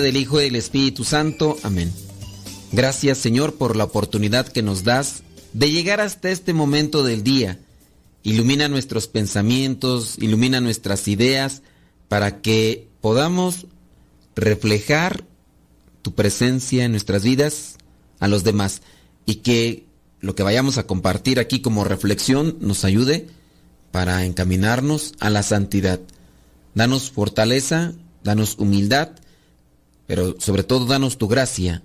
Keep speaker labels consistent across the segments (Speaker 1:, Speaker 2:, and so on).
Speaker 1: Del
Speaker 2: Hijo y del Espíritu Santo. Amén. Gracias Señor por la oportunidad que nos das de llegar hasta este momento del día. Ilumina nuestros pensamientos, ilumina nuestras ideas para que podamos reflejar tu presencia en nuestras vidas a los demás y que lo que vayamos a compartir aquí como reflexión nos ayude para encaminarnos a la santidad. Danos fortaleza, danos humildad, pero sobre todo danos tu gracia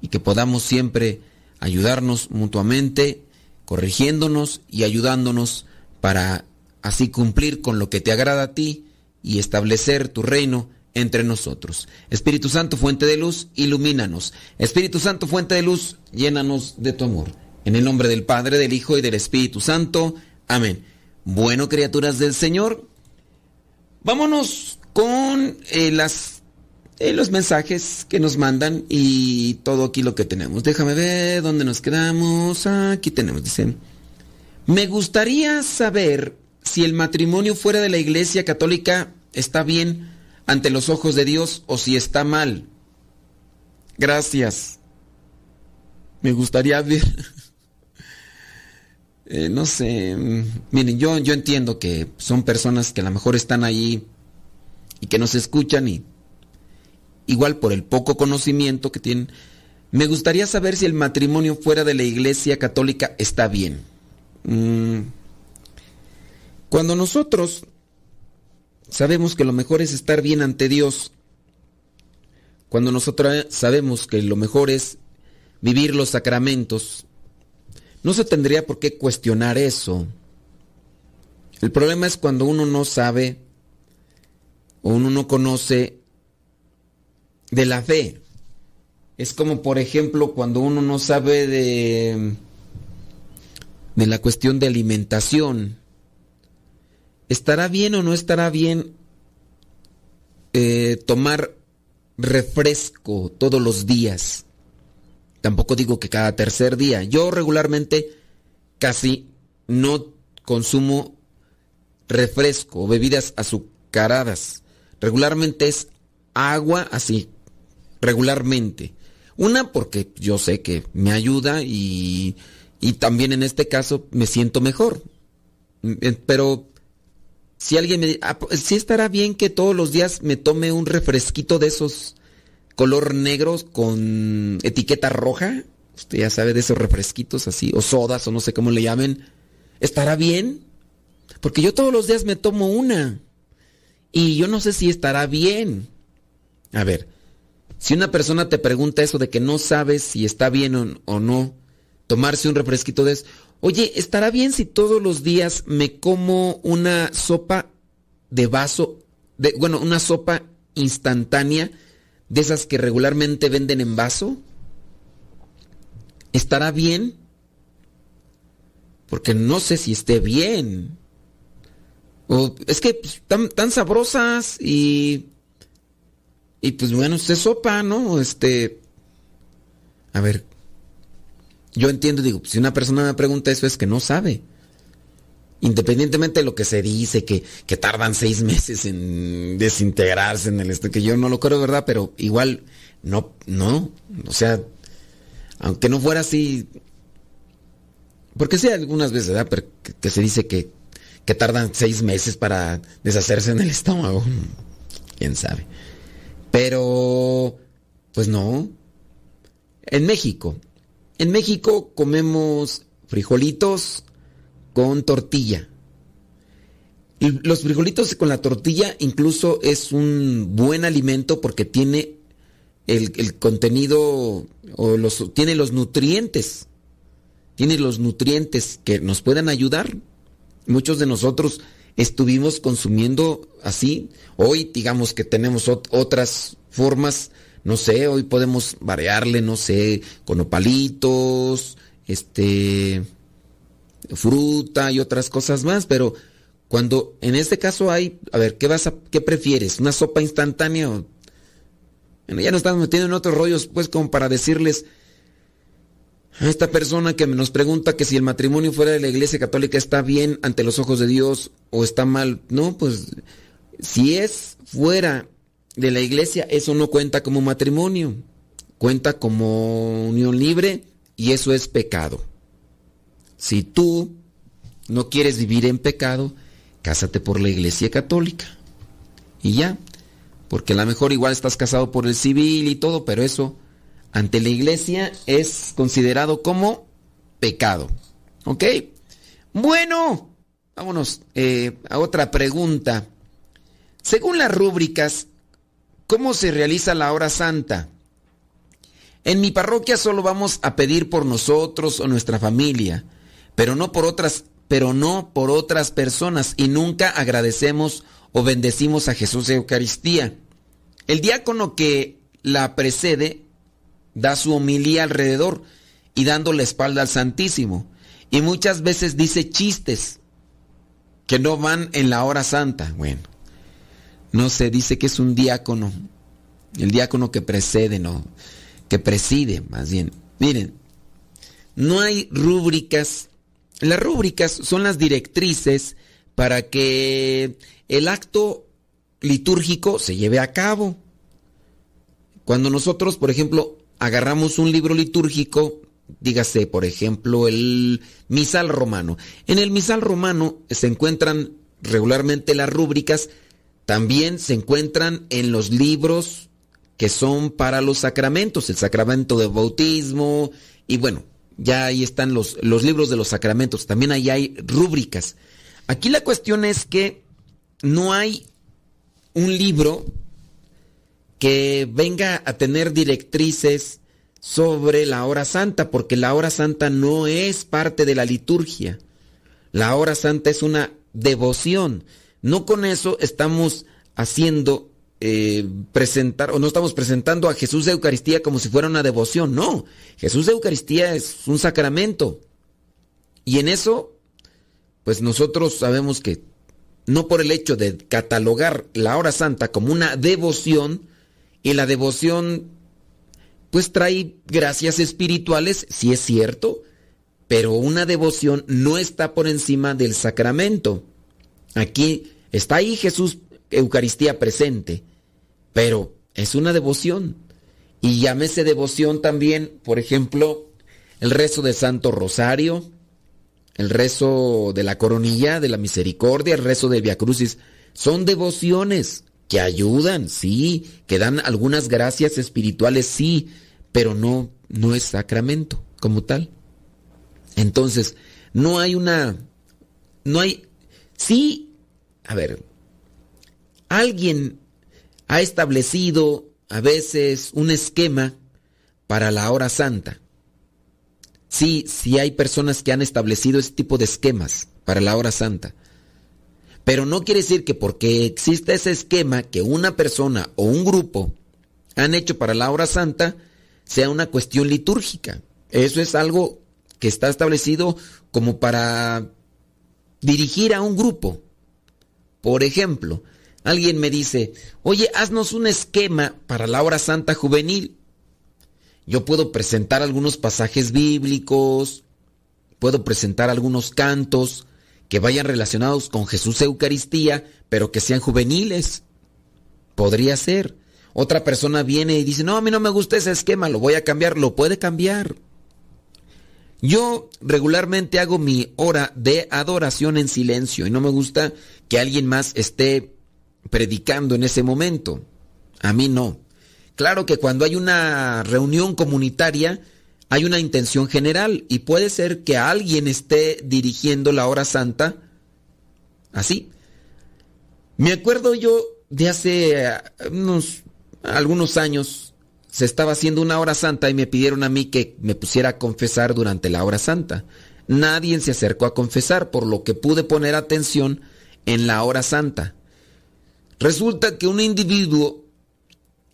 Speaker 2: y que podamos siempre ayudarnos mutuamente, corrigiéndonos y ayudándonos para así cumplir con lo que te agrada a ti y establecer tu reino entre nosotros. Espíritu Santo, fuente de luz, ilumínanos. Espíritu Santo, fuente de luz, llénanos de tu amor. En el nombre del Padre, del Hijo y del Espíritu Santo. Amén. Bueno, criaturas del Señor, vámonos con eh, las eh, los mensajes que nos mandan y todo aquí lo que tenemos. Déjame ver dónde nos quedamos. Aquí tenemos, dice. Me gustaría saber si el matrimonio fuera de la iglesia católica está bien ante los ojos de Dios o si está mal. Gracias. Me gustaría ver. Eh, no sé. mm, Miren, yo, yo entiendo que son personas que a lo mejor están ahí y que nos escuchan y igual por el poco conocimiento que tienen, me gustaría saber si el matrimonio fuera de la iglesia católica está bien. Mm, Cuando nosotros sabemos que lo mejor es estar bien ante Dios, cuando nosotros sabemos que lo mejor es vivir los sacramentos, no se tendría por qué cuestionar eso. El problema es cuando uno no sabe o uno no conoce de la fe. Es como, por ejemplo, cuando uno no sabe de, de la cuestión de alimentación. ¿Estará bien o no estará bien eh, tomar refresco todos los días? Tampoco digo que cada tercer día. Yo regularmente casi no consumo refresco o bebidas azucaradas. Regularmente es agua así, regularmente. Una porque yo sé que me ayuda y, y también en este caso me siento mejor. Eh, Pero si alguien me dice, ah, estará bien que todos los días me tome un refresquito de esos color negros con etiqueta roja. Usted ya sabe de esos refresquitos así, o sodas, o no sé cómo le llamen. ¿Estará bien? Porque yo todos los días me tomo una. Y yo no sé si estará bien. A ver, si una persona te pregunta eso de que no sabes si está bien o, no, tomarse un refresquito de eso, oye, ¿estará bien si todos los días me como una sopa de vaso, de, bueno, una sopa instantánea de esas que regularmente venden en vaso? ¿Estará bien? Porque no sé si esté bien. O es que pues, tan sabrosas y y pues bueno, es sopa, ¿no? Este a ver. yo entiendo, digo, si una persona me pregunta eso es que no sabe. Independientemente de lo que se dice, que, que tardan seis meses en desintegrarse en el este, que yo no lo creo, ¿verdad? Pero igual, no, no, o sea, aunque no fuera así, porque sí, algunas veces, ¿verdad? Pero que, se dice que, que tardan seis meses para deshacerse en el estómago. Quién sabe. Pero, pues no. En México, en México comemos frijolitos con tortilla. Y los frijolitos con la tortilla incluso es un buen alimento porque tiene el, contenido o los, tiene los nutrientes tiene los nutrientes que nos puedan ayudar. Muchos de nosotros estuvimos consumiendo así. Hoy digamos que tenemos otras formas, no sé, hoy podemos variarle, no sé, con opalitos, este fruta y otras cosas más, pero cuando en este caso hay, a ver, ¿qué vas a qué prefieres? ¿Una sopa instantánea? Bueno, ya nos estamos metiendo en otros rollos pues como para decirles esta persona que nos pregunta que si el matrimonio fuera de la iglesia católica está bien ante los ojos de Dios o está mal. No, pues si es fuera de la iglesia, eso no cuenta como matrimonio. Cuenta como unión libre y eso es pecado. Si tú no quieres vivir en pecado, cásate por la iglesia católica. Y ya. Porque a lo mejor igual estás casado por el civil y todo, pero eso ante la iglesia es considerado como pecado. ¿Ok? Bueno, vámonos eh, a otra pregunta. Según las rúbricas, ¿cómo se realiza la hora santa? En mi parroquia solo vamos a pedir por nosotros o nuestra familia, pero no por otras, pero no por otras personas y nunca agradecemos o bendecimos a Jesús de Eucaristía. El diácono que la precede da su homilía alrededor y dando la espalda al Santísimo. Y muchas veces dice chistes que no van en la hora santa. Bueno, no se dice que es un diácono, el diácono que precede, no, que preside, más bien. Miren, no hay rúbricas. Las rúbricas son las directrices para que el acto litúrgico se lleve a cabo. Cuando nosotros, por ejemplo, agarramos un libro litúrgico, dígase, por ejemplo, el misal romano. En el misal romano se encuentran regularmente las rúbricas, también se encuentran en los libros que son para los sacramentos, el sacramento de bautismo, y bueno, ya ahí están los, los libros de los sacramentos, también ahí hay rúbricas. Aquí la cuestión es que no hay un libro que venga a tener directrices sobre la hora santa, porque la hora santa no es parte de la liturgia. La hora santa es una devoción. No con eso estamos haciendo eh, presentar, o no estamos presentando a Jesús de Eucaristía como si fuera una devoción. No, Jesús de Eucaristía es un sacramento. Y en eso, pues nosotros sabemos que no por el hecho de catalogar la hora santa como una devoción, y la devoción, pues trae gracias espirituales, sí es cierto, pero una devoción no está por encima del sacramento. Aquí está ahí Jesús, Eucaristía presente, pero es una devoción. Y llámese devoción también, por ejemplo, el rezo de Santo Rosario, el rezo de la coronilla, de la misericordia, el rezo de Via Crucis, son devociones que ayudan, sí, que dan algunas gracias espirituales, sí, pero no, no es sacramento como tal. Entonces, no hay una, no hay, sí, a ver, alguien ha establecido a veces un esquema para la hora santa. Sí, sí hay personas que han establecido ese tipo de esquemas para la hora santa. Pero no quiere decir que porque existe ese esquema que una persona o un grupo han hecho para la hora santa, sea una cuestión litúrgica. Eso es algo que está establecido como para dirigir a un grupo. Por ejemplo, alguien me dice, oye, haznos un esquema para la hora santa juvenil. yo puedo presentar algunos pasajes bíblicos, puedo presentar algunos cantos que vayan relacionados con Jesús Eucaristía, pero que sean juveniles. Podría ser. Otra persona viene y dice, no, a mí no me gusta ese esquema, lo voy a cambiar, lo puede cambiar. Yo regularmente hago mi hora de adoración en silencio y no me gusta que alguien más esté predicando en ese momento. A mí no. Claro que cuando hay una reunión comunitaria hay una intención general y puede ser que alguien esté dirigiendo la hora santa así. Me acuerdo yo de hace eh, unos algunos años se estaba haciendo una hora santa y me pidieron a mí que me pusiera a confesar durante la hora santa. Nadie se acercó a confesar, por lo que pude poner atención en la hora santa. Resulta que un individuo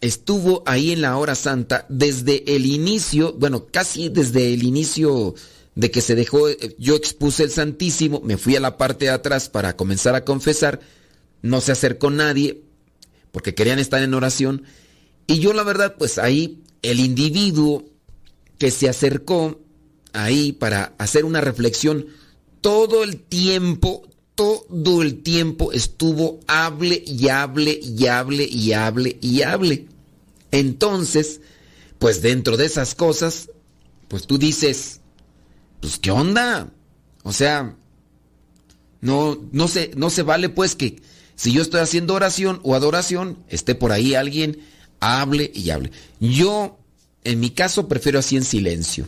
Speaker 2: estuvo ahí en la hora santa desde el inicio, bueno, casi desde el inicio de que se dejó, yo expuse el Santísimo, me fui a la parte de atrás para comenzar a confesar, no se acercó nadie porque querían estar en oración y yo la verdad, pues ahí el individuo que se acercó ahí para hacer una reflexión, todo el tiempo, todo el tiempo estuvo hable y hable y hable y hable y hable. Entonces, pues dentro de esas cosas, pues tú dices, pues qué onda? O sea, no no se no se vale pues que si yo estoy haciendo oración o adoración, esté por ahí alguien hable y hable. Yo, en mi caso, prefiero así en silencio.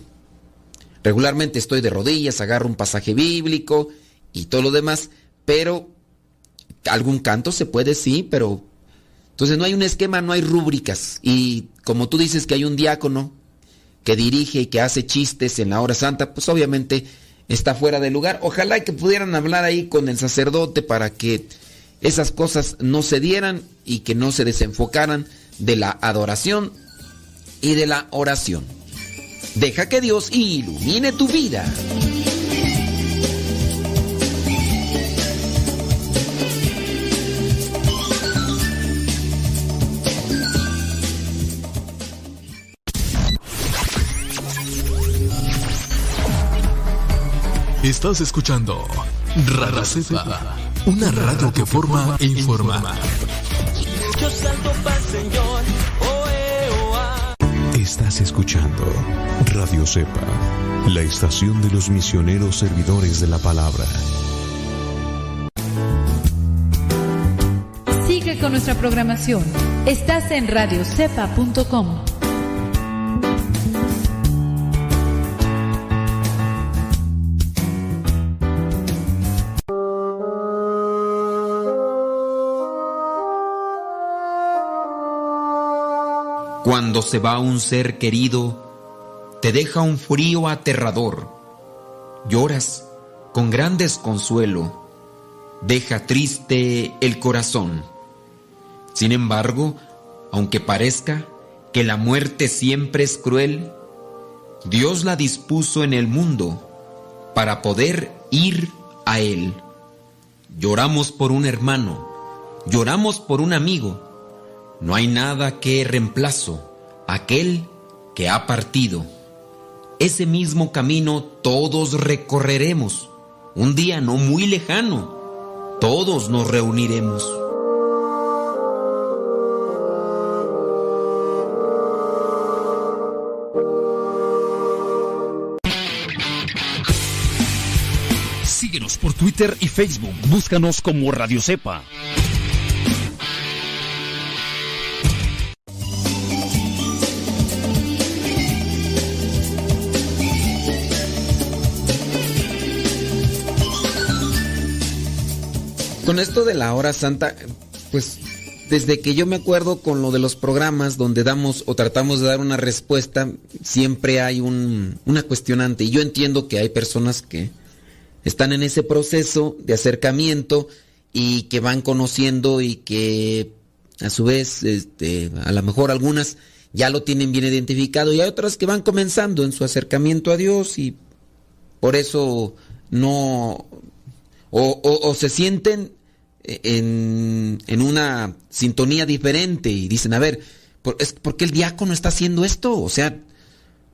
Speaker 2: Regularmente estoy de rodillas, agarro un pasaje bíblico y todo lo demás, pero algún canto se puede, sí, pero... Entonces no hay un esquema, no hay rúbricas. Y como tú dices que hay un diácono que dirige y que hace chistes en la hora santa, pues obviamente está fuera de lugar. Ojalá que pudieran hablar ahí con el sacerdote para que esas cosas no se dieran y que no se desenfocaran de la adoración y de la oración. Deja que Dios ilumine tu vida.
Speaker 3: Estás escuchando Radio Cepa, una radio que forma e informa. Yo salto para Señor. Estás escuchando Radio Cepa, la estación de los misioneros servidores de la palabra.
Speaker 4: Sigue con nuestra programación. Estás en radiocepa.com.
Speaker 2: Se va un ser querido, te deja un frío aterrador. Lloras con gran desconsuelo. Deja triste el corazón. Sin embargo, aunque parezca que la muerte siempre es cruel, Dios la dispuso en el mundo para poder ir a Él. Lloramos por un hermano, lloramos por un amigo, no hay nada que reemplazo aquel que ha partido. Ese mismo camino todos recorreremos. Un día no muy lejano, todos nos reuniremos.
Speaker 3: Síguenos por Twitter y Facebook. Búscanos como Radio Cepa.
Speaker 2: Con esto de la hora santa, pues desde que yo me acuerdo con lo de los programas donde damos o tratamos de dar una respuesta, siempre hay un, una cuestionante. Y yo entiendo que hay personas que están en ese proceso de acercamiento y que van conociendo y que a su vez, este, a lo mejor algunas ya lo tienen bien identificado y hay otras que van comenzando en su acercamiento a Dios y por eso no o, o se sienten en, en una sintonía diferente y dicen, a ver, ¿por, es, ¿por qué el diácono está haciendo esto? O sea,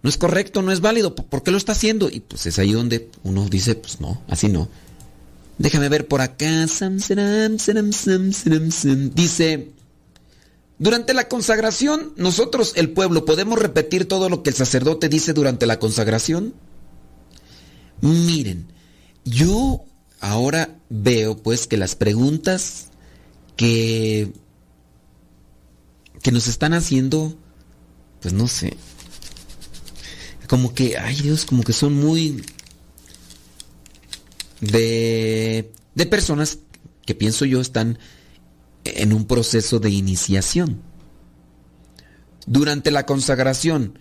Speaker 2: no es correcto, no es válido, ¿por qué lo está haciendo? Y pues es ahí donde uno dice, pues no, así no. Déjame ver por acá. Dice, durante la consagración, nosotros, el pueblo, ¿podemos repetir todo lo que el sacerdote dice durante la consagración? Miren, yo ahora veo pues que las preguntas que, que nos están haciendo, pues no sé, como que, ay Dios, como que son muy de, de personas que pienso yo están en un proceso de iniciación. Durante la consagración,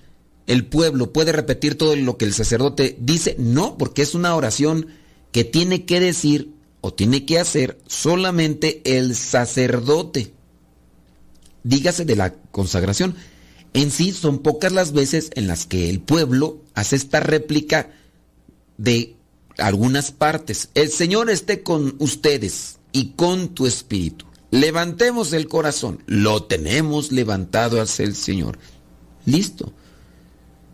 Speaker 2: ¿el pueblo puede repetir todo lo que el sacerdote dice? No, porque es una oración que tiene que decir o tiene que hacer solamente el sacerdote. Dígase de la consagración. En sí son pocas las veces en las que el pueblo hace esta réplica de algunas partes. El Señor esté con ustedes y con tu espíritu. Levantemos el corazón. Lo tenemos levantado hacia el Señor. Listo.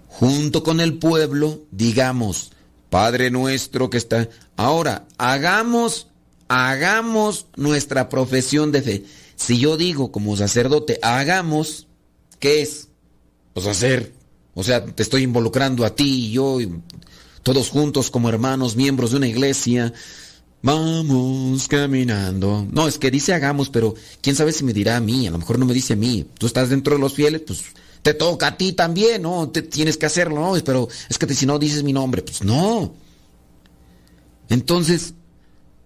Speaker 2: Junto con el pueblo, digamos, Padre nuestro que está... Ahora, hagamos, hagamos nuestra profesión de fe. Si yo digo como sacerdote, hagamos, ¿qué es? Pues hacer. O sea, te estoy involucrando a ti y yo, todos juntos como hermanos, miembros de una iglesia. Vamos caminando. No, es que dice hagamos, pero quién sabe si me dirá a mí. A lo mejor no me dice a mí. Tú estás dentro de los fieles, pues te toca a ti también, ¿no? Te, tienes que hacerlo, ¿no? Pero es que si no dices mi nombre, pues no. Entonces,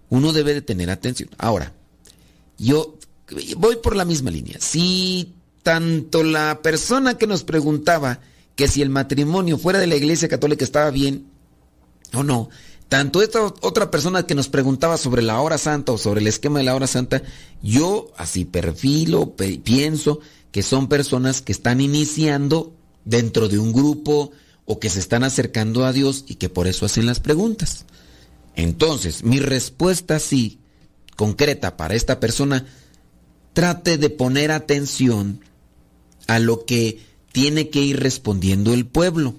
Speaker 2: uno debe de tener atención. Ahora, yo voy por la misma línea. Si tanto la persona que nos preguntaba que si el matrimonio fuera de la iglesia católica estaba bien o no, tanto esta otra persona que nos preguntaba sobre la hora santa o sobre el esquema de la hora santa, yo así perfilo, pienso que son personas que están iniciando dentro de un grupo o que se están acercando a Dios y que por eso hacen las preguntas. Entonces, mi respuesta sí, concreta para esta persona, trate de poner atención a lo que tiene que ir respondiendo el pueblo.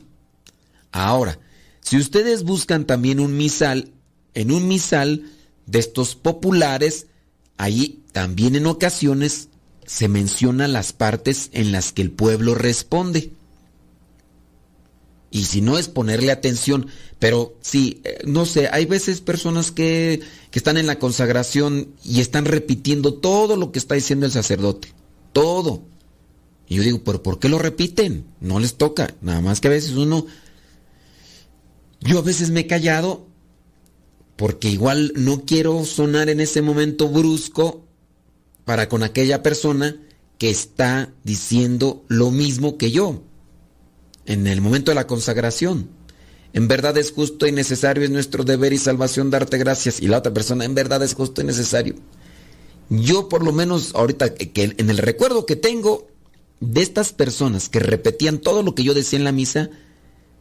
Speaker 2: Ahora, si ustedes buscan también un misal, en un misal de estos populares, ahí también en ocasiones se menciona las partes en las que el pueblo responde. Y si no es ponerle atención, pero sí, eh, no sé, hay veces personas que, que están en la consagración y están repitiendo todo lo que está diciendo el sacerdote. Todo. Y yo digo, pero ¿por qué lo repiten? No les toca. Nada más que a veces uno yo a veces me he callado porque igual no quiero sonar en ese momento brusco para con aquella persona que está diciendo lo mismo que yo en el momento de la consagración. En verdad es justo y necesario, es nuestro deber y salvación darte gracias. Y la otra persona, en verdad es justo y necesario. Yo por lo menos ahorita que en el recuerdo que tengo de estas personas que repetían todo lo que yo decía en la misa,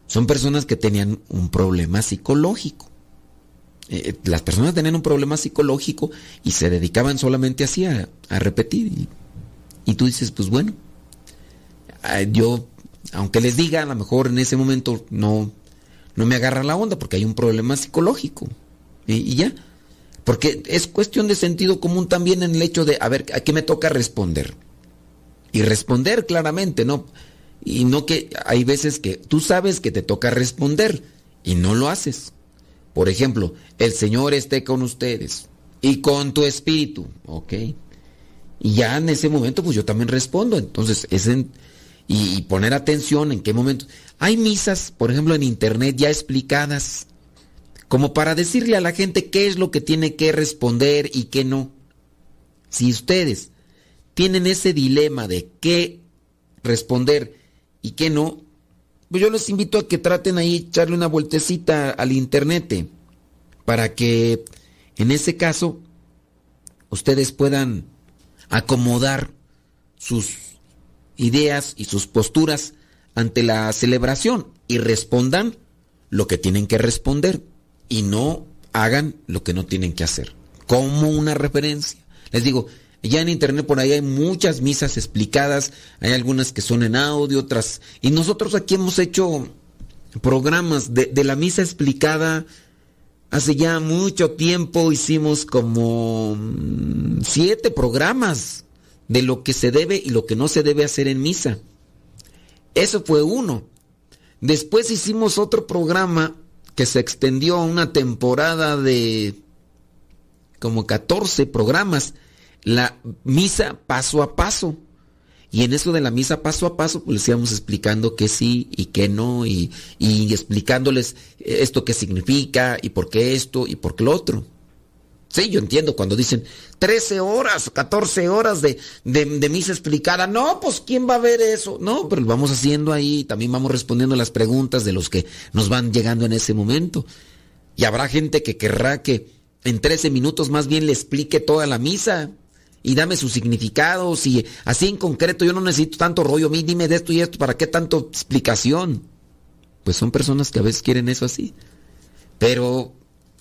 Speaker 2: son personas que tenían un problema psicológico. Eh, las personas tenían un problema psicológico y se dedicaban solamente así a, repetir. Y, tú dices, pues bueno, yo, aunque les diga, a lo mejor en ese momento no, no me agarra la onda porque hay un problema psicológico. y ya. Porque es cuestión de sentido común también en el hecho de, a ver, ¿a qué me toca responder? Y responder claramente, ¿no? Y no que hay veces que tú sabes que te toca responder y no lo haces. Por ejemplo, el Señor esté con ustedes y con tu espíritu, ¿ok? Y ya en ese momento pues yo también respondo. Entonces, es y, poner atención en qué momento. Hay misas, por ejemplo, en internet ya explicadas, como para decirle a la gente qué es lo que tiene que responder y qué no. Si ustedes tienen ese dilema de qué responder y que no, pues yo les invito a que traten ahí echarle una vueltecita al internet para que en ese caso ustedes puedan acomodar sus ideas y sus posturas ante la celebración y respondan lo que tienen que responder y no hagan lo que no tienen que hacer. Como una referencia. Les digo, Ya en internet por ahí hay muchas misas explicadas, hay algunas que son en audio, otras... Y nosotros aquí hemos hecho programas de, de la misa explicada. Hace ya mucho tiempo hicimos como mm, siete programas de lo que se debe y lo que no se debe hacer en misa. Eso fue uno. Después hicimos otro programa que se extendió a una temporada de como 14 programas, la misa paso a paso. Y en eso de la misa paso a paso, pues les íbamos explicando que sí y que no, y, y explicándoles esto qué significa, y por qué esto, y por qué lo otro. Sí, yo entiendo cuando dicen 13 horas, 14 horas de, de, misa explicada. No, pues ¿quién va a ver eso? No, pero lo vamos haciendo ahí, también vamos respondiendo las preguntas de los que nos van llegando en ese momento. Y habrá gente que querrá que en 13 minutos más bien le explique toda la misa y dame sus significados y así en concreto yo no necesito tanto rollo, mí dime de esto y esto, ¿para qué tanto explicación? Pues son personas que a veces quieren eso así. Pero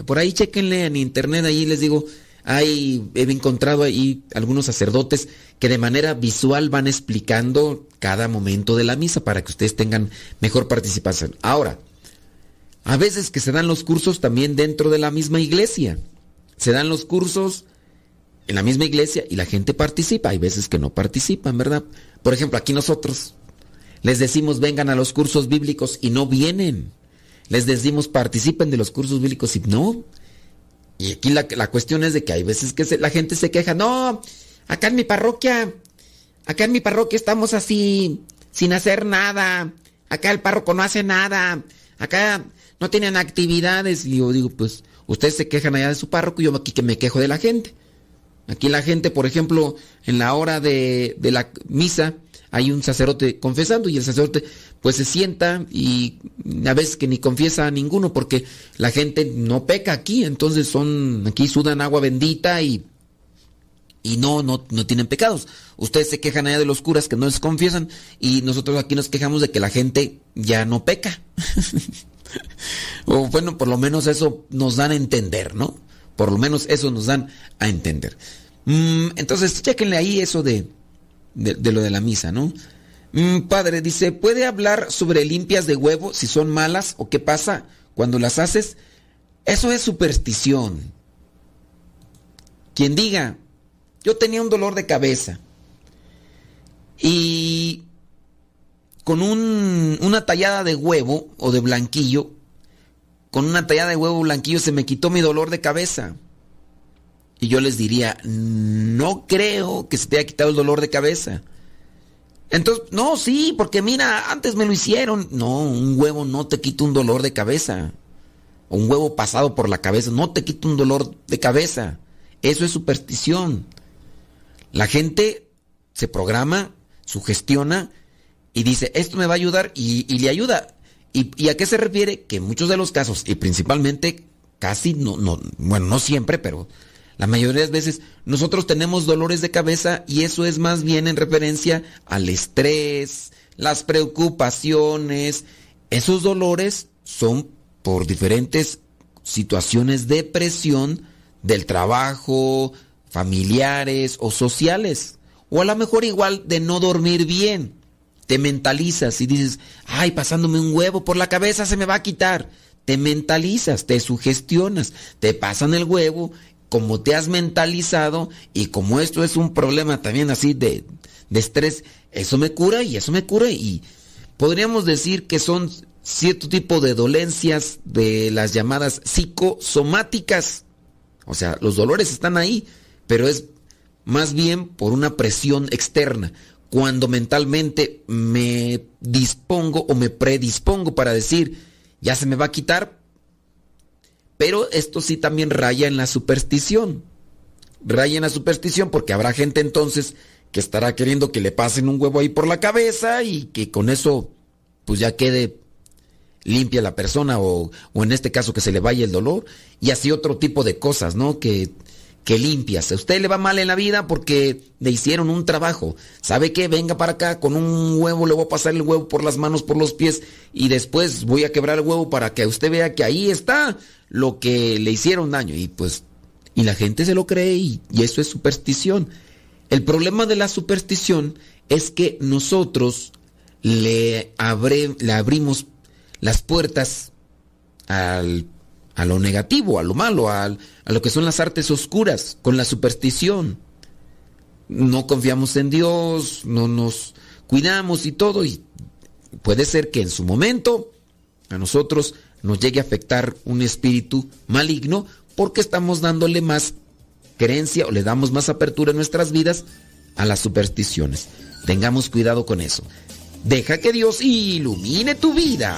Speaker 2: por ahí chequenle en internet, ahí les digo, hay, he encontrado ahí algunos sacerdotes que de manera visual van explicando cada momento de la misa para que ustedes tengan mejor participación. Ahora, a veces que se dan los cursos también dentro de la misma iglesia. Se dan los cursos en la misma iglesia y la gente participa. Hay veces que no participan, ¿verdad? Por ejemplo, aquí nosotros les decimos vengan a los cursos bíblicos y no vienen les decimos participen de los cursos bíblicos y no. Y aquí la, cuestión es de que hay veces que la gente se queja, no, acá en mi parroquia, acá en mi parroquia estamos así, sin hacer nada, acá el párroco no hace nada, acá no tienen actividades. Y yo digo, pues ustedes se quejan allá de su párroco y yo aquí que me quejo de la gente. Aquí la gente, por ejemplo, en la hora de, de la misa, hay un sacerdote confesando y el sacerdote pues se sienta y a veces que ni confiesa a ninguno porque la gente no peca aquí, entonces son aquí sudan agua bendita y y no, no, no tienen pecados. Ustedes se quejan allá de los curas que no les confiesan y nosotros aquí nos quejamos de que la gente ya no peca. o bueno, por lo menos eso nos dan a entender, ¿no? Por lo menos eso nos dan a entender. Mm, entonces, chequenle ahí eso de, de, lo de la misa, ¿no? Mm, padre, dice, ¿puede hablar sobre limpias de huevo si son malas o qué pasa cuando las haces? Eso es superstición. Quien diga, yo tenía un dolor de cabeza y con un, una tallada de huevo o de blanquillo, con una tallada de huevo blanquillo se me quitó mi dolor de cabeza. Y yo les diría, no creo que se te haya quitado el dolor de cabeza. Entonces, no, sí, porque mira, antes me lo hicieron. No, un huevo no te quita un dolor de cabeza. Un huevo pasado por la cabeza no te quita un dolor de cabeza. Eso es superstición. La gente se programa, sugestiona y dice, esto me va a ayudar y, le ayuda. ¿Y, ¿Y, a qué se refiere? Que en muchos de los casos, y principalmente, casi, no, no, bueno, no siempre, pero la mayoría de las veces nosotros tenemos dolores de cabeza y eso es más bien en referencia al estrés, las preocupaciones. Esos dolores son por diferentes situaciones de presión del trabajo, familiares o sociales. O a lo mejor igual de no dormir bien. Te mentalizas y dices, ay, pasándome un huevo por la cabeza se me va a quitar. Te mentalizas, te sugestionas, te pasan el huevo como te has mentalizado y como esto es un problema también así de, estrés, eso me cura y eso me cura y podríamos decir que son cierto tipo de dolencias de las llamadas psicosomáticas. O sea, los dolores están ahí, pero es más bien por una presión externa. Cuando mentalmente me dispongo o me predispongo para decir, ya se me va a quitar, pero esto sí también raya en la superstición. Raya en la superstición porque habrá gente entonces que estará queriendo que le pasen un huevo ahí por la cabeza y que con eso pues ya quede limpia la persona o, o en este caso que se le vaya el dolor y así otro tipo de cosas, ¿no? Que, que limpias. A usted le va mal en la vida porque le hicieron un trabajo. ¿Sabe qué? Venga para acá con un huevo, le voy a pasar el huevo por las manos, por los pies y después voy a quebrar el huevo para que usted vea que ahí está lo que le hicieron daño. Y pues, y la gente se lo cree y, eso es superstición. El problema de la superstición es que nosotros le, le abrimos las puertas al, a lo negativo, a lo malo, a lo que son las artes oscuras, con la superstición. No confiamos en Dios, no nos cuidamos y todo, y puede ser que en su momento a nosotros nos llegue a afectar un espíritu maligno porque estamos dándole más creencia o le damos más apertura en nuestras vidas a las supersticiones. Tengamos cuidado con eso. Deja que Dios ilumine tu vida.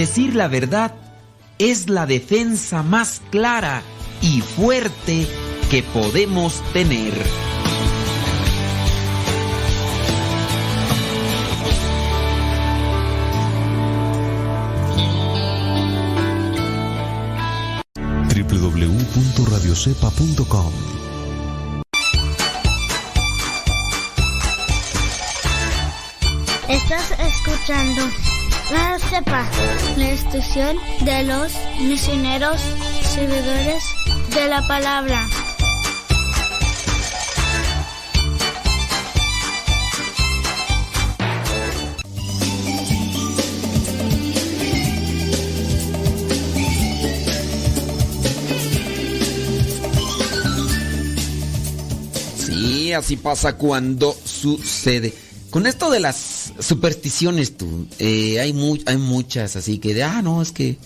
Speaker 5: Decir la verdad es la defensa más clara y fuerte que podemos tener.
Speaker 6: www.radiocepa.com
Speaker 7: Estás escuchando La Cepa, la estación de los misioneros servidores de la palabra.
Speaker 2: Sí, así pasa cuando sucede. Con esto de las supersticiones, tú, eh, hay, hay muchas, así que de, ah, no, es que,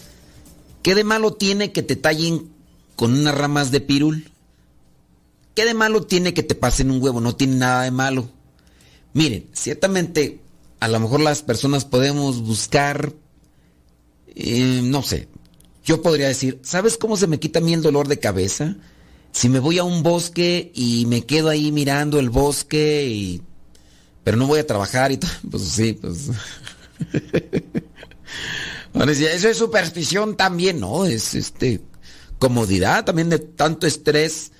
Speaker 2: ¿qué de malo tiene que te tallen con unas ramas de pirul? ¿Qué de malo tiene que te pasen un huevo? No tiene nada de malo. Miren, ciertamente, a lo mejor las personas podemos buscar, eh, no sé, yo podría decir, ¿sabes cómo se me quita a mí el dolor de cabeza? Si me voy a un bosque y me quedo ahí mirando el bosque y pero no voy a trabajar y todo, pues sí, pues. Eso es superstición también, ¿no? Es este comodidad también de tanto estrés,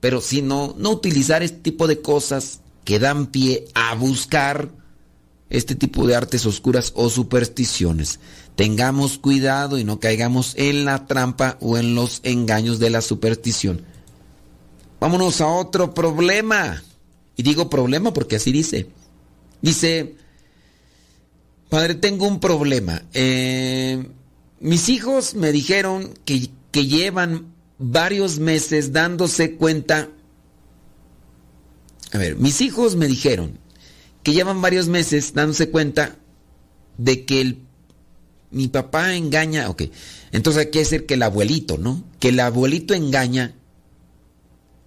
Speaker 2: pero sí no, no utilizar este tipo de cosas que dan pie a buscar este tipo de artes oscuras o supersticiones. Tengamos cuidado y no caigamos en la trampa o en los engaños de la superstición. Vámonos a otro problema. Y digo problema porque así dice. Dice, padre, tengo un problema. Eh, mis hijos me dijeron que, que llevan varios meses dándose cuenta. A ver, mis hijos me dijeron que llevan varios meses dándose cuenta de que el, mi papá engaña. Ok, entonces hay que decir que el abuelito, ¿no? Que el abuelito engaña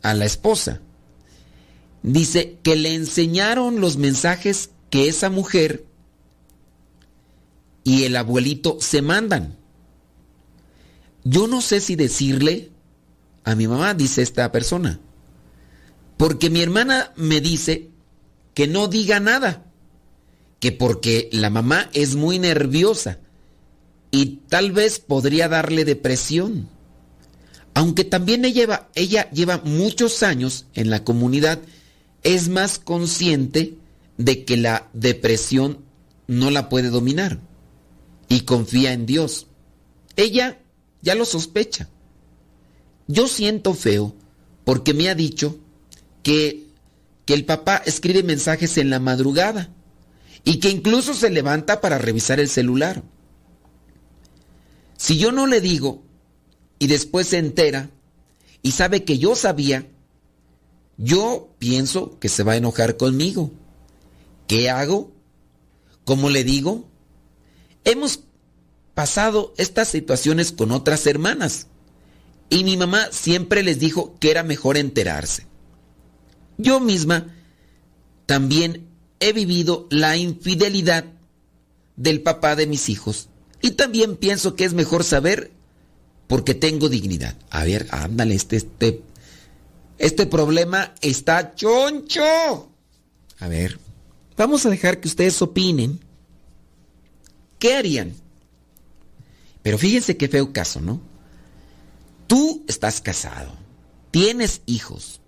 Speaker 2: a la esposa. Dice que le enseñaron los mensajes que esa mujer y el abuelito se mandan. Yo no sé si decirle a mi mamá, dice esta persona, porque mi hermana me dice que no diga nada, que porque la mamá es muy nerviosa y tal vez podría darle depresión. Aunque también ella lleva, ella lleva muchos años en la comunidad, es más consciente de que la depresión no la puede dominar y confía en Dios. Ella ya lo sospecha. Yo siento feo porque me ha dicho que, que el papá escribe mensajes en la madrugada y que incluso se levanta para revisar el celular. Si yo no le digo y después se entera y sabe que yo sabía, yo pienso que se va a enojar conmigo. ¿Qué hago? ¿Cómo le digo? Hemos pasado estas situaciones con otras hermanas. Y mi mamá siempre les dijo que era mejor enterarse. Yo misma también he vivido la infidelidad del papá de mis hijos. Y también pienso que es mejor saber porque tengo dignidad. A ver, ándale, este, este, este problema está choncho. A ver, vamos a dejar que ustedes opinen. ¿Qué harían? Pero fíjense qué feo caso, ¿no? Tú estás casado, tienes hijos.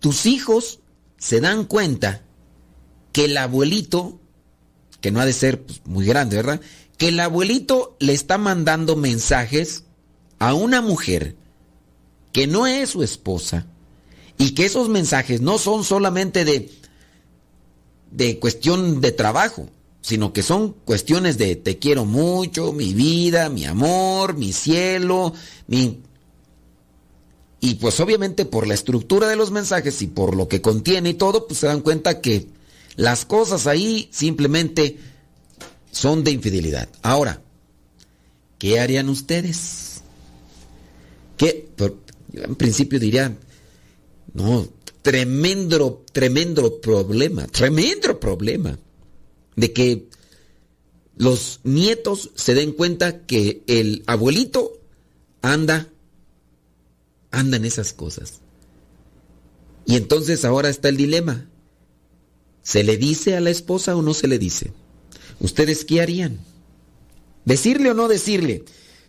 Speaker 2: Tus hijos se dan cuenta que el abuelito, que no ha de ser pues, muy grande, ¿verdad? Que el abuelito le está mandando mensajes a una mujer que no es su esposa y que esos mensajes no son solamente de de cuestión de trabajo, sino que son cuestiones de te quiero mucho, mi vida, mi amor, mi cielo, mi y pues obviamente por la estructura de los mensajes y por lo que contiene y todo, pues se dan cuenta que las cosas ahí simplemente son de infidelidad. Ahora, ¿qué harían ustedes? ¿Qué? Yo en principio diría, no, tremendo, tremendo problema, tremendo problema de que los nietos se den cuenta que el abuelito anda, anda en esas cosas. Y entonces ahora está el dilema. ¿Se le dice a la esposa o no se le dice? ¿Ustedes qué harían? ¿Decirle o no decirle?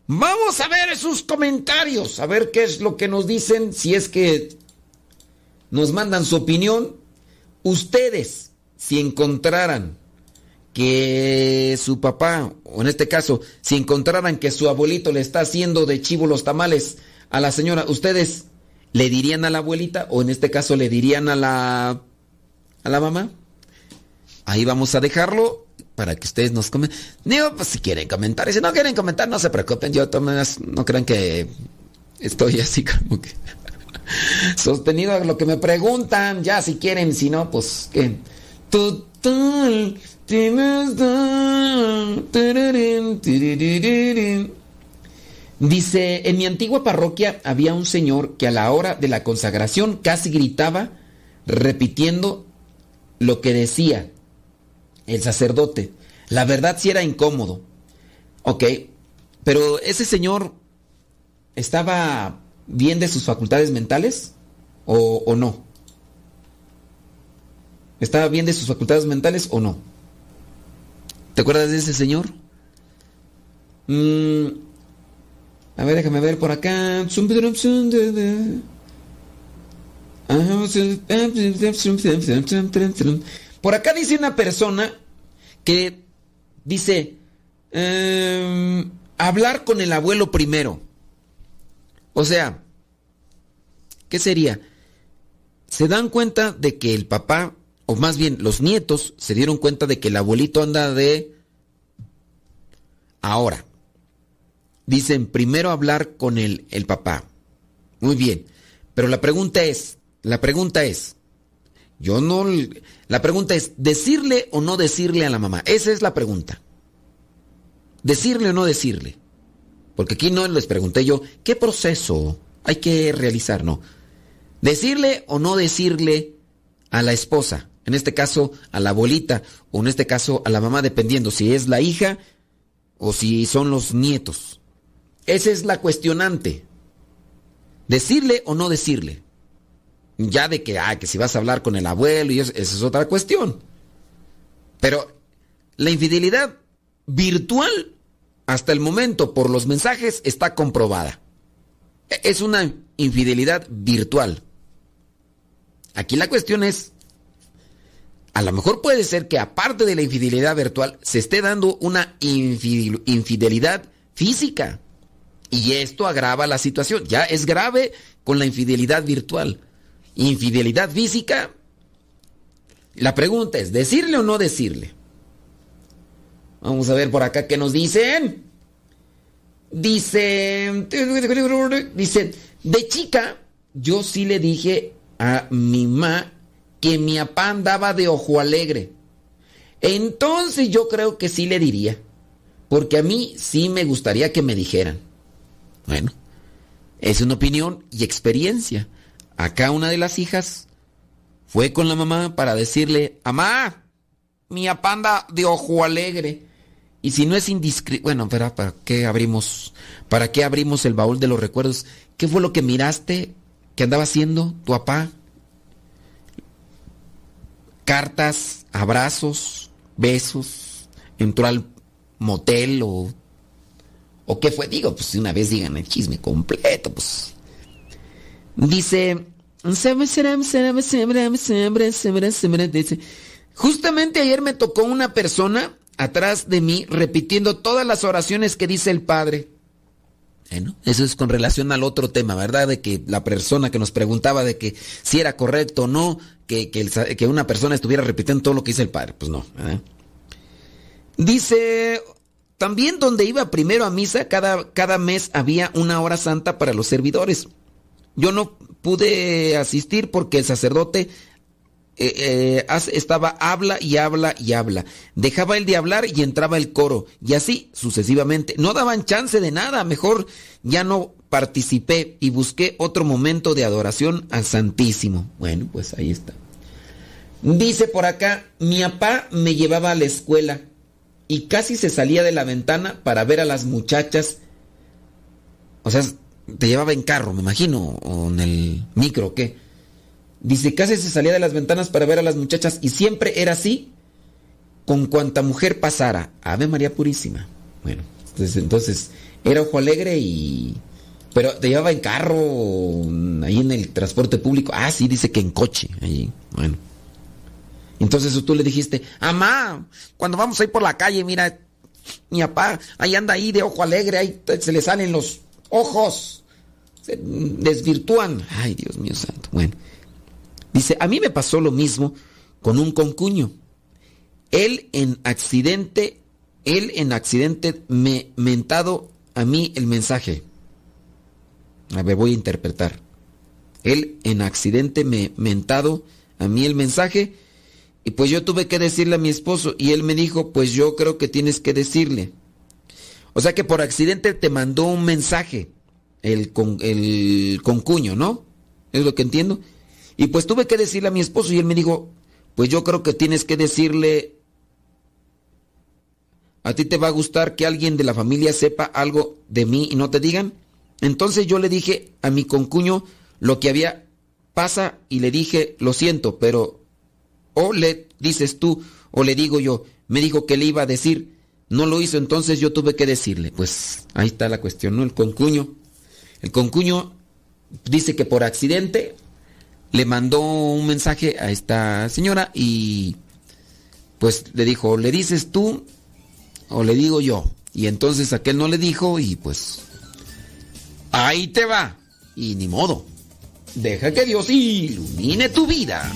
Speaker 2: Vamos a ver sus comentarios, a ver qué es lo que nos dicen, si es que nos mandan su opinión. Ustedes, si encontraran que su papá, o en este caso, si encontraran que su abuelito le está haciendo de chivo los tamales a la señora, ¿ustedes le dirían a la abuelita o en este caso le dirían a la a la mamá? Ahí vamos a dejarlo para que ustedes nos comenten. Digo, pues si quieren comentar, y si no quieren comentar, no se preocupen, yo no crean que estoy así como que sostenido a lo que me preguntan, ya si quieren, si no, pues que Dice, en mi antigua parroquia había un señor que a la hora de la consagración casi gritaba repitiendo lo que decía el sacerdote. La verdad sí era incómodo. Ok, pero ese señor estaba bien de sus facultades mentales o, no. ¿Estaba bien de sus facultades mentales o no? ¿Te acuerdas de ese señor? Mm, a ver, déjame ver por acá. Por acá dice una persona que dice, em, hablar con el abuelo primero. O sea, ¿qué sería? Se dan cuenta de que el papá o más bien los nietos se dieron cuenta de que el abuelito anda de... Ahora, dicen primero hablar con el, el papá. Muy bien, pero la pregunta es, la pregunta es, yo no... La pregunta es, ¿decirle o no decirle a la mamá? Esa es la pregunta. ¿Decirle o no decirle? Porque aquí no les pregunté yo, ¿qué proceso hay que realizar? No. ¿Decirle o no decirle a la esposa? en este caso a la abuelita o en este caso a la mamá, dependiendo si es la hija o si son los nietos. Esa es la cuestionante. Decirle o no decirle. Ya de que, ah, que si vas a hablar con el abuelo y eso, esa es otra cuestión. Pero la infidelidad virtual hasta el momento por los mensajes está comprobada. E, es una infidelidad virtual. Aquí la cuestión es a lo mejor puede ser que aparte de la infidelidad virtual se esté dando una infidelidad física. Y esto agrava la situación. Ya es grave con la infidelidad virtual. Infidelidad física. La pregunta es, ¿decirle o no decirle? Vamos a ver por acá qué nos dicen. Dice, dice, de chica yo sí le dije a mi mamá que mi papá andaba de ojo alegre. Entonces yo creo que sí le diría. porque a mí sí me gustaría que me dijeran. Bueno, es una opinión y experiencia. Acá una de las hijas fue con la mamá para decirle, mamá, mi apanda de ojo alegre. Y si no es indiscreto, bueno, ¿para qué abrimos, para qué abrimos el baúl de los recuerdos? ¿Qué fue lo que miraste que andaba haciendo tu papá? Cartas, abrazos, besos, entró al motel o o qué fue, digo, pues una vez digan el chisme completo, pues. Dice, justamente ayer me tocó una persona atrás de mí repitiendo todas las oraciones que dice el Padre. Bueno, eso es con relación al otro tema, ¿verdad? De que la persona que nos preguntaba de que si era correcto o no que, que, una persona estuviera repitiendo todo lo que dice el Padre. Pues no. Dice, también donde iba primero a misa, cada, cada mes había una hora santa para los servidores. Yo no pude asistir porque el sacerdote eh, eh, estaba habla y habla y habla. Dejaba el de hablar y entraba el coro. Y así sucesivamente. No daban chance de nada. Mejor ya no participé y busqué otro momento de adoración al Santísimo. Bueno, pues ahí está. Dice por acá, mi papá me llevaba a la escuela y casi se salía de la ventana para ver a las muchachas. O sea, te llevaba en carro, me imagino, o en el micro, ¿qué? Dice, casi se salía de las ventanas para ver a las muchachas y siempre era así con cuanta mujer pasara. Ave María Purísima. Bueno, entonces, entonces era ojo alegre y... Pero te llevaba en carro, ahí en el transporte público. Ah, sí, dice que en coche. Ahí, bueno. Entonces tú le dijiste, amá, cuando vamos a ir por la calle, mira, mi papá, ahí anda ahí de ojo alegre, ahí se le salen los ojos, se desvirtúan. Ay, Dios mío santo. Bueno, dice, a mí me pasó lo mismo con un concuño. Él en accidente, él en accidente me mentado a mí el mensaje. A ver, voy a interpretar. Él en accidente me mentado a mí el mensaje y pues yo tuve que decirle a mi esposo y él me dijo, pues yo creo que tienes que decirle. O sea que por accidente te mandó un mensaje el, con, el concuño, ¿no? Es lo que entiendo. Y pues tuve que decirle a mi esposo y él me dijo, pues yo creo que tienes que decirle, a ti te va a gustar que alguien de la familia sepa algo de mí y no te digan. Entonces yo le dije a mi concuño lo que había pasa y le dije, lo siento, pero o le dices tú, o le digo yo, me dijo que le iba a decir, no lo hizo, entonces yo tuve que decirle. Pues ahí está la cuestión, ¿no? El concuño. El concuño dice que por accidente le mandó un mensaje a esta señora y pues le dijo, le dices tú o le digo yo. Y entonces aquel no le dijo y pues ahí te va. Y ni modo. Deja que Dios ilumine tu vida.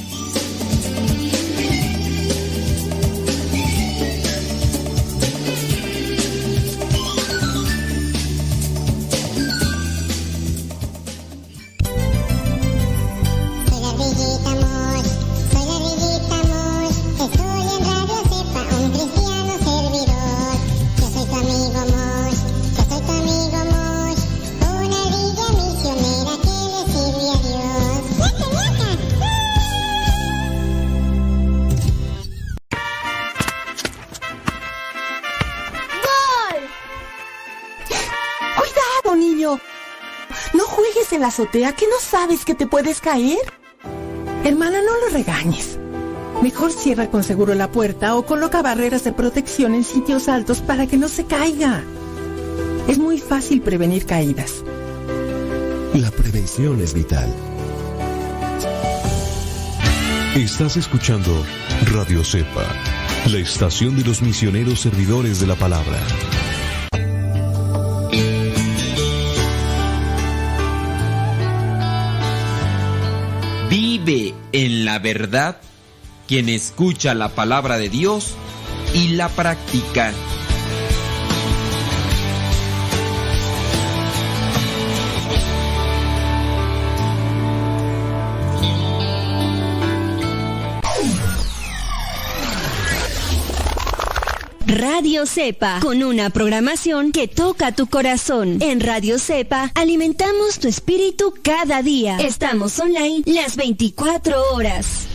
Speaker 8: Azotea no sabes que te puedes caer? Hermana, no lo regañes. Mejor cierra con seguro la puerta o coloca barreras de protección en sitios altos para que no se caiga. Es muy fácil prevenir caídas.
Speaker 3: La prevención es vital. Estás escuchando Radio Cepa, la estación de los misioneros servidores de la palabra.
Speaker 5: Vive en la verdad quien escucha la palabra de Dios y la practica.
Speaker 9: Radio Cepa, con una programación que toca tu corazón. En Radio Cepa alimentamos tu espíritu cada día. Estamos online las 24 horas.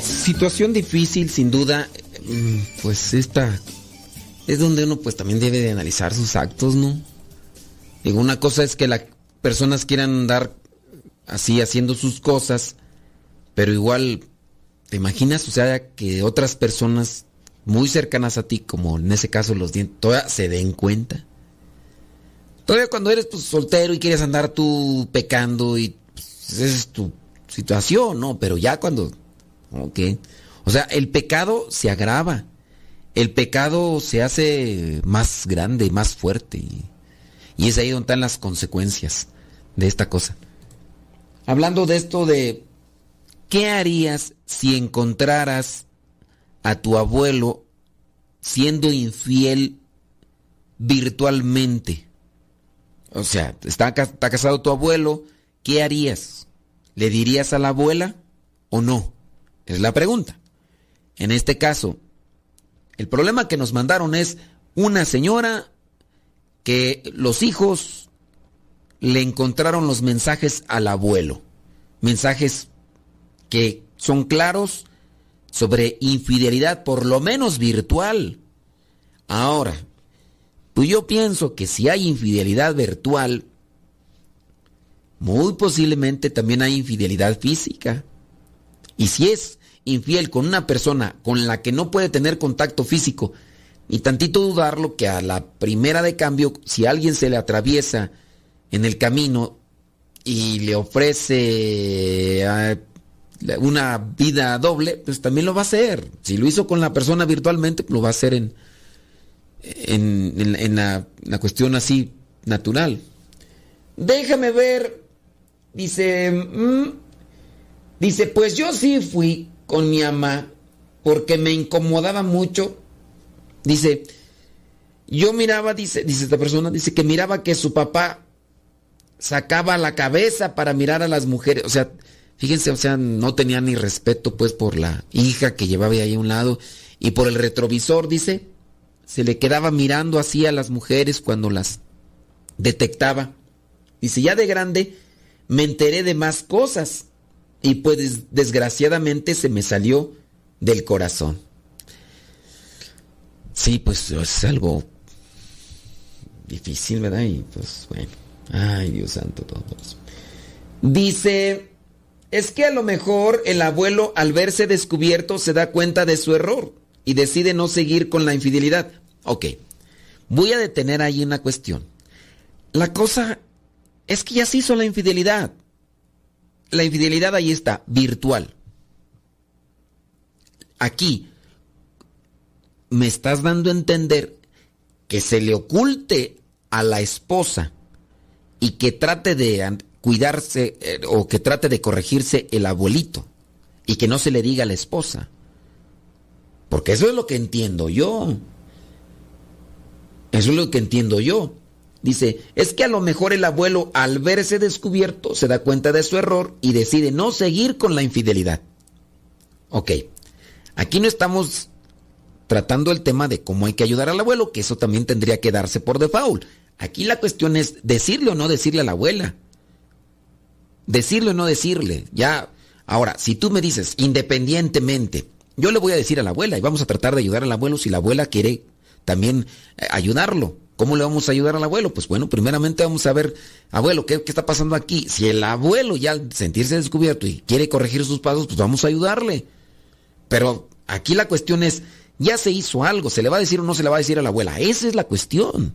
Speaker 2: Situación difícil, sin duda, mm, pues esta es donde uno pues también debe de analizar sus actos, ¿no? Digo, una cosa es que las personas quieran andar así haciendo sus cosas, pero igual, ¿te imaginas? O sea, que otras personas muy cercanas a ti, como en ese caso los dientes, todavía se den cuenta. Todavía cuando eres pues, soltero y quieres andar tú pecando y pues, esa es tu situación, ¿no? Pero ya cuando... Ok. O sea, el pecado se agrava el pecado se hace más grande, más fuerte. Y, es ahí donde están las consecuencias de esta cosa. Hablando de esto de, ¿qué harías si encontraras a tu abuelo siendo infiel virtualmente? O sea, está, está casado tu abuelo, ¿qué harías? ¿Le dirías a la abuela o no? Es la pregunta. En este caso, el problema que nos mandaron es una señora que los hijos le encontraron los mensajes al abuelo. Mensajes que son claros sobre infidelidad, por lo menos virtual. Ahora, pues yo pienso que si hay infidelidad virtual, muy posiblemente también hay infidelidad física. Y si es infiel con una persona con la que no puede tener contacto físico, y tantito dudarlo que a la primera de cambio, si alguien se le atraviesa en el camino y le ofrece ah, una vida doble, pues también lo va a hacer. Si lo hizo con la persona virtualmente, lo va a hacer en, en, la, cuestión así natural. Déjame ver, dice, mm, dice, pues yo sí fui con mi mamá porque me incomodaba mucho. Dice, yo miraba, dice, dice esta persona, dice que miraba que su papá sacaba la cabeza para mirar a las mujeres. O sea, fíjense, o sea, no tenía ni respeto pues por la hija que llevaba ahí a un lado y por el retrovisor, dice, se le quedaba mirando así a las mujeres cuando las detectaba. Dice, ya de grande me enteré de más cosas y pues desgraciadamente se me salió del corazón. Sí, pues es algo difícil, ¿verdad? Y pues bueno, ay Dios santo, todos. Dice, es que a lo mejor el abuelo al verse descubierto se da cuenta de su error y decide no seguir con la infidelidad. Ok, voy a detener ahí una cuestión. La cosa es que ya se hizo la infidelidad la infidelidad ahí está, virtual. Aquí me estás dando a entender que se le oculte a la esposa y que trate de cuidarse eh, o que trate de corregirse el abuelito y que no se le diga a la esposa. Porque eso es lo que entiendo yo. Eso es lo que entiendo yo. Dice, es que a lo mejor el abuelo al verse descubierto se da cuenta de su error y decide no seguir con la infidelidad. Ok, aquí no estamos tratando el tema de cómo hay que ayudar al abuelo, que eso también tendría que darse por default. Aquí la cuestión es decirle o no decirle a la abuela. Decirle o no decirle. Ya, ahora, si tú me dices independientemente, yo le voy a decir a la abuela y vamos a tratar de ayudar al abuelo si la abuela quiere también eh, ayudarlo. ¿Cómo le vamos a ayudar al abuelo? Pues bueno, primeramente vamos a ver, abuelo, ¿qué, está pasando aquí? Si el abuelo ya al sentirse descubierto y quiere corregir sus pasos, pues vamos a ayudarle. Pero aquí la cuestión es, ya se hizo algo, ¿se le va a decir o no se le va a decir a la abuela? Esa es la cuestión.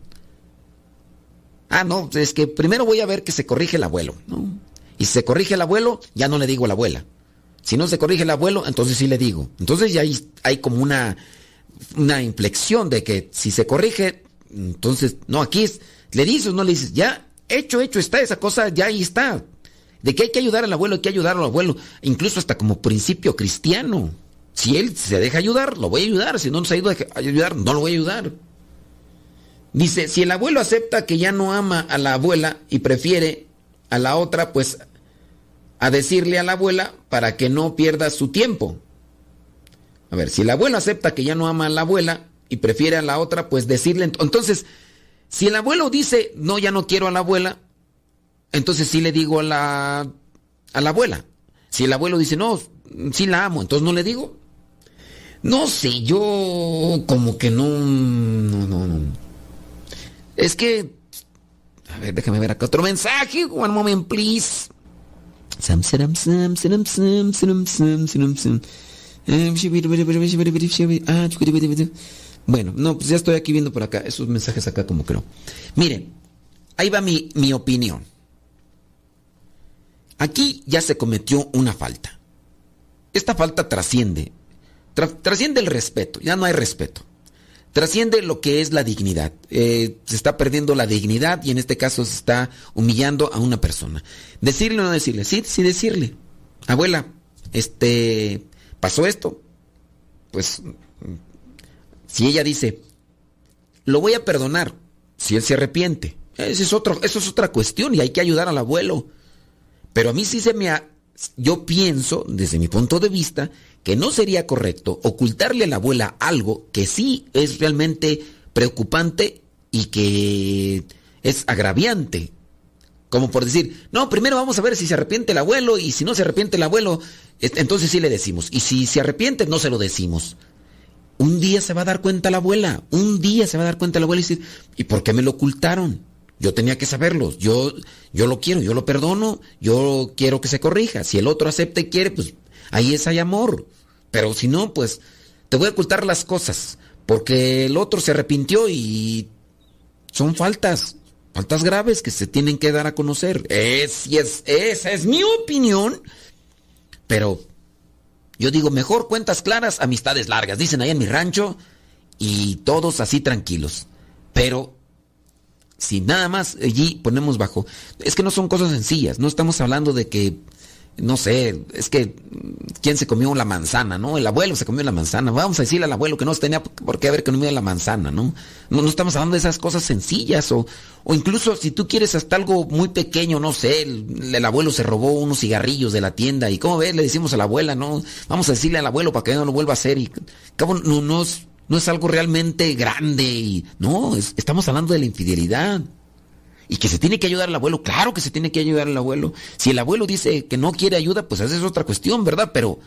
Speaker 2: Ah, no, es que primero voy a ver que se corrige el abuelo. Y si se corrige el abuelo, ya no le digo a la abuela. Si no se corrige el abuelo, entonces sí le digo. Entonces ya hay, hay como una, una inflexión de que si se corrige, entonces, no, aquí es, le dices, no le dices, ya, hecho, hecho está esa cosa, ya ahí está. De que hay que ayudar al abuelo, hay que ayudar al abuelo, incluso hasta como principio cristiano. Si él se deja ayudar, lo voy a ayudar. Si no nos ido a ayudar, no lo voy a ayudar. Dice, si el abuelo acepta que ya no ama a la abuela y prefiere a la otra, pues a decirle a la abuela para que no pierda su tiempo. A ver, si el abuelo acepta que ya no ama a la abuela y prefiere a la otra, pues decirle... Entonces, si el abuelo dice, no, ya no quiero a la abuela, entonces sí le digo a la, a la abuela. Si el abuelo dice, no, sí la amo, entonces no le digo. No sé, yo como que no, no, no, no. Es que, a ver, déjame ver acá otro mensaje. One moment, please. Bueno, no, pues ya estoy aquí viendo por acá, esos mensajes acá como creo. Miren, ahí va mi, mi opinión. Aquí ya se cometió una falta. Esta falta trasciende. Trasciende el respeto, ya no hay respeto. Trasciende lo que es la dignidad. Eh, se está perdiendo la dignidad y en este caso se está humillando a una persona. Decirle o no decirle, sí, sí decirle. Abuela, este, pasó esto. Pues si ella dice, lo voy a perdonar, si él se arrepiente. Eso es, otro, eso es otra cuestión y hay que ayudar al abuelo. Pero a mí sí se me ha... Yo pienso, desde mi punto de vista, que no sería correcto ocultarle a la abuela algo que sí es realmente preocupante y que es agraviante. Como por decir, no, primero vamos a ver si se arrepiente el abuelo y si no se arrepiente el abuelo, est- entonces sí le decimos. Y si se arrepiente, no se lo decimos. Un día se va a dar cuenta la abuela, un día se va a dar cuenta la abuela y decir, ¿y por qué me lo ocultaron? Yo tenía que saberlo, yo, yo lo quiero, yo lo perdono, yo quiero que se corrija. Si el otro acepta y quiere, pues ahí es hay amor. Pero si no, pues te voy a ocultar las cosas, porque el otro se arrepintió y son faltas, faltas graves que se tienen que dar a conocer. Es, es, esa es mi opinión, pero yo digo, mejor cuentas claras, amistades largas, dicen ahí en mi rancho, y todos así tranquilos. Pero si nada más allí ponemos bajo, es que no son cosas sencillas, no estamos hablando de que, no sé, es que, ¿quién se comió la manzana, no? El abuelo se comió la manzana, vamos a decirle al abuelo que no tenía por qué haber comido la manzana, ¿no? No, no estamos hablando de esas cosas sencillas, o, o incluso si tú quieres hasta algo muy pequeño, no sé, el, el abuelo se robó unos cigarrillos de la tienda, y como ves, le decimos a la abuela, no, vamos a decirle al abuelo para que no lo vuelva a hacer, y cabo, no, no es, no es algo realmente grande, y no, es- estamos hablando de la infidelidad. Y que se tiene que ayudar al abuelo, claro que se tiene que ayudar al abuelo. Si el abuelo dice que no quiere ayuda, pues esa es otra cuestión, ¿verdad? Pero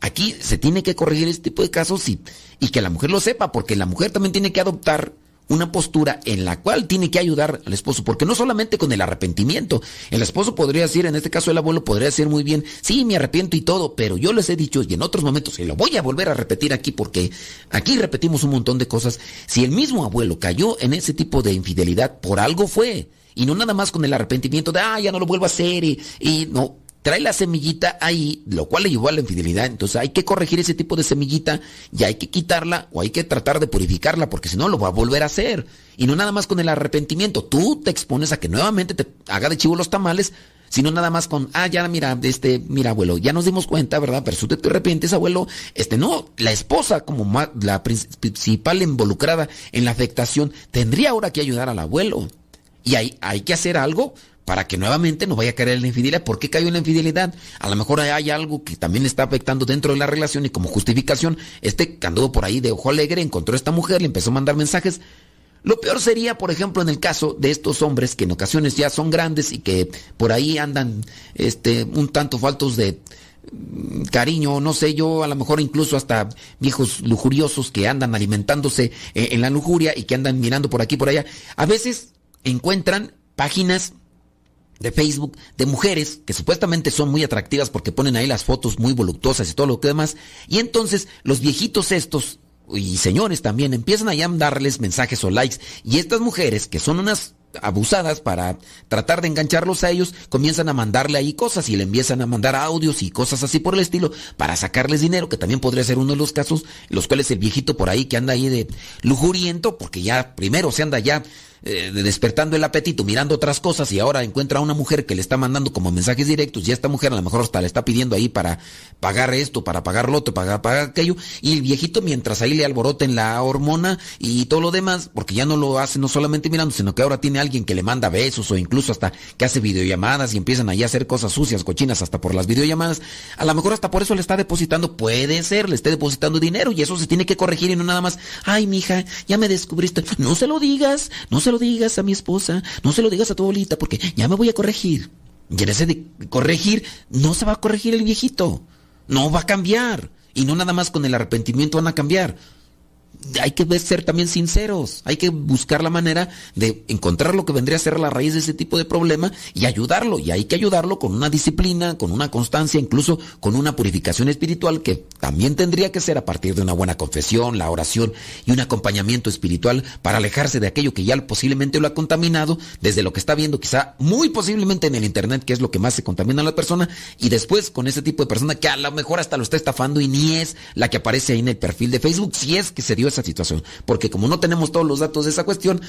Speaker 2: aquí se tiene que corregir este tipo de casos y, y que la mujer lo sepa, porque la mujer también tiene que adoptar una postura en la cual tiene que ayudar al esposo, porque no solamente con el arrepentimiento, el esposo podría decir, en este caso el abuelo podría decir muy bien, sí, me arrepiento y todo, pero yo les he dicho y en otros momentos, y lo voy a volver a repetir aquí porque aquí repetimos un montón de cosas, si el mismo abuelo cayó en ese tipo de infidelidad, por algo fue, y no nada más con el arrepentimiento de, ah, ya no lo vuelvo a hacer, y, no, trae la semillita ahí, lo cual le llevó a la infidelidad. Entonces hay que corregir ese tipo de semillita y hay que quitarla o hay que tratar de purificarla porque si no lo va a volver a hacer. Y no nada más con el arrepentimiento. Tú te expones a que nuevamente te haga de chivo los tamales, sino nada más con, ah, ya mira, este, mira, abuelo, ya nos dimos cuenta, ¿verdad? Pero si te arrepientes, abuelo, este, no, la esposa como la principal involucrada en la afectación tendría ahora que ayudar al abuelo. Y hay, hay que hacer algo para que nuevamente no vaya a caer en la infidelidad. ¿Por qué cayó en la infidelidad? A lo mejor hay algo que también está afectando dentro de la relación y como justificación, este que anduvo por ahí de ojo alegre, encontró a esta mujer, le empezó a mandar mensajes. Lo peor sería, por ejemplo, en el caso de estos hombres que en ocasiones ya son grandes y que por ahí andan este, un tanto faltos de mm, cariño, no sé yo, a lo mejor incluso hasta viejos lujuriosos que andan alimentándose eh, en la lujuria y que andan mirando por aquí por allá. A veces encuentran páginas de Facebook de mujeres que supuestamente son muy atractivas porque ponen ahí las fotos muy voluptuosas y todo lo que demás. Y entonces los viejitos estos y señores también empiezan a darles mensajes o likes. Y estas mujeres que son unas abusadas para tratar de engancharlos a ellos, comienzan a mandarle ahí cosas y le empiezan a mandar audios y cosas así por el estilo para sacarles dinero, que también podría ser uno de los casos, los cuales el viejito por ahí que anda ahí de lujuriento, porque ya primero se anda ya eh, despertando el apetito, mirando otras cosas y ahora encuentra a una mujer que le está mandando como mensajes directos y esta mujer a lo mejor hasta le está pidiendo ahí para pagar esto, para pagar lo otro, para pagar aquello y el viejito mientras ahí le alboroten la hormona y todo lo demás, porque ya no lo hace no solamente mirando, sino que ahora tiene alguien que le manda besos o incluso hasta que hace videollamadas y empiezan ahí a hacer cosas sucias, cochinas hasta por las videollamadas, a lo mejor hasta por eso le está depositando, puede ser, le esté depositando dinero y eso se tiene que corregir y no nada más, ay mija, ya me descubriste, no se lo digas, no se lo digas a mi esposa, no se lo digas a tu abuelita porque ya me voy a corregir. Y en ese de corregir, no se va a corregir el viejito, no va a cambiar. Y no nada más con el arrepentimiento van a cambiar hay que ser también sinceros, hay que buscar la manera de encontrar lo que vendría a ser la raíz de ese tipo de problema y ayudarlo. Y hay que ayudarlo con una disciplina, con una constancia, incluso con una purificación espiritual que también tendría que ser a partir de una buena confesión, la oración y un acompañamiento espiritual para alejarse de aquello que ya posiblemente lo ha contaminado, desde lo que está viendo quizá muy posiblemente en el Internet, que es lo que más se contamina a la persona, y después con ese tipo de persona que a lo mejor hasta lo está estafando y ni es la que aparece ahí en el perfil de Facebook, si es que se dio esa situación. Porque como no tenemos todos los datos de esa cuestión,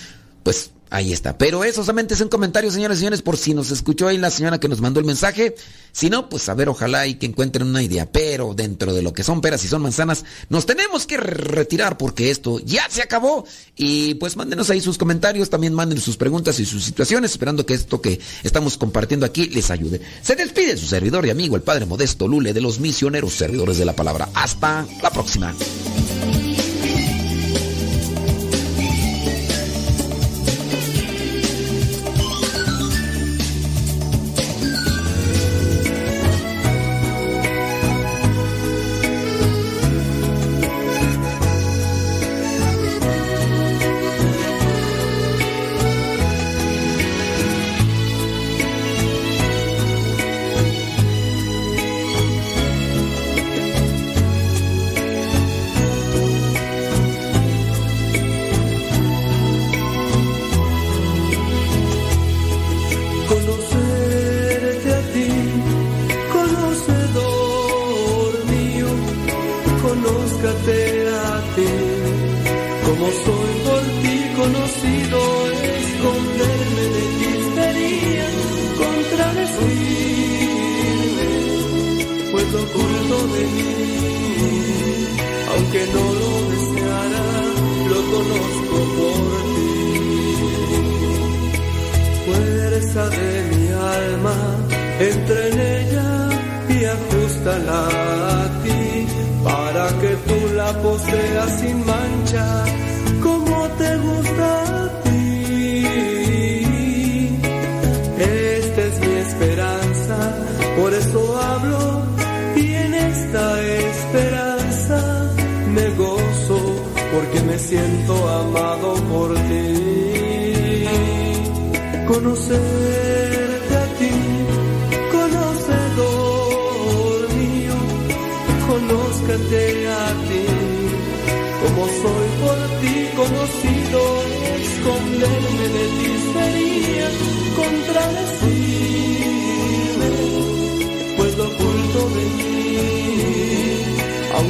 Speaker 2: pues ahí está. Pero eso solamente es un comentario, señores y señores, por si nos escuchó ahí la señora que nos mandó el mensaje. Si no, pues a ver, ojalá y que encuentren una idea. Pero dentro de lo que son peras y son manzanas, nos tenemos que retirar porque esto ya se acabó. Y pues mándenos ahí sus comentarios, también manden sus preguntas y sus situaciones, esperando que esto que estamos compartiendo aquí les ayude. Se despide su servidor y amigo, el Padre Modesto Lule, de los misioneros servidores de la palabra. Hasta la próxima.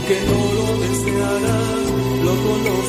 Speaker 10: aunque no lo desearas, lo conozco.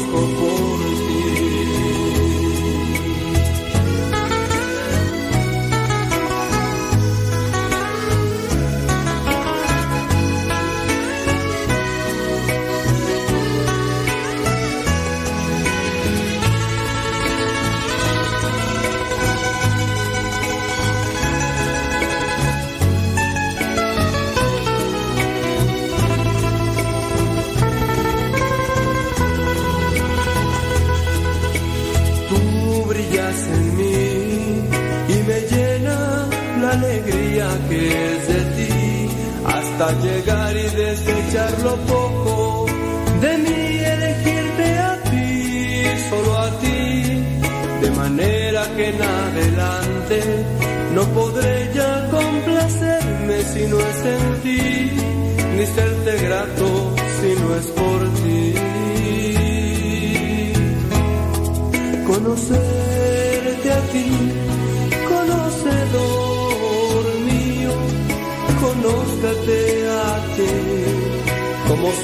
Speaker 10: alegría que es de ti, hasta llegar y desechar lo poco de mí, elegirte a ti, solo a ti, de manera que en adelante no podré ya complacerme si no es en ti, ni serte grato si no es por ti. Conocerte a ti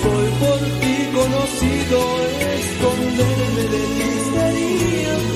Speaker 10: soy por ti conocido, esconderme de heridas,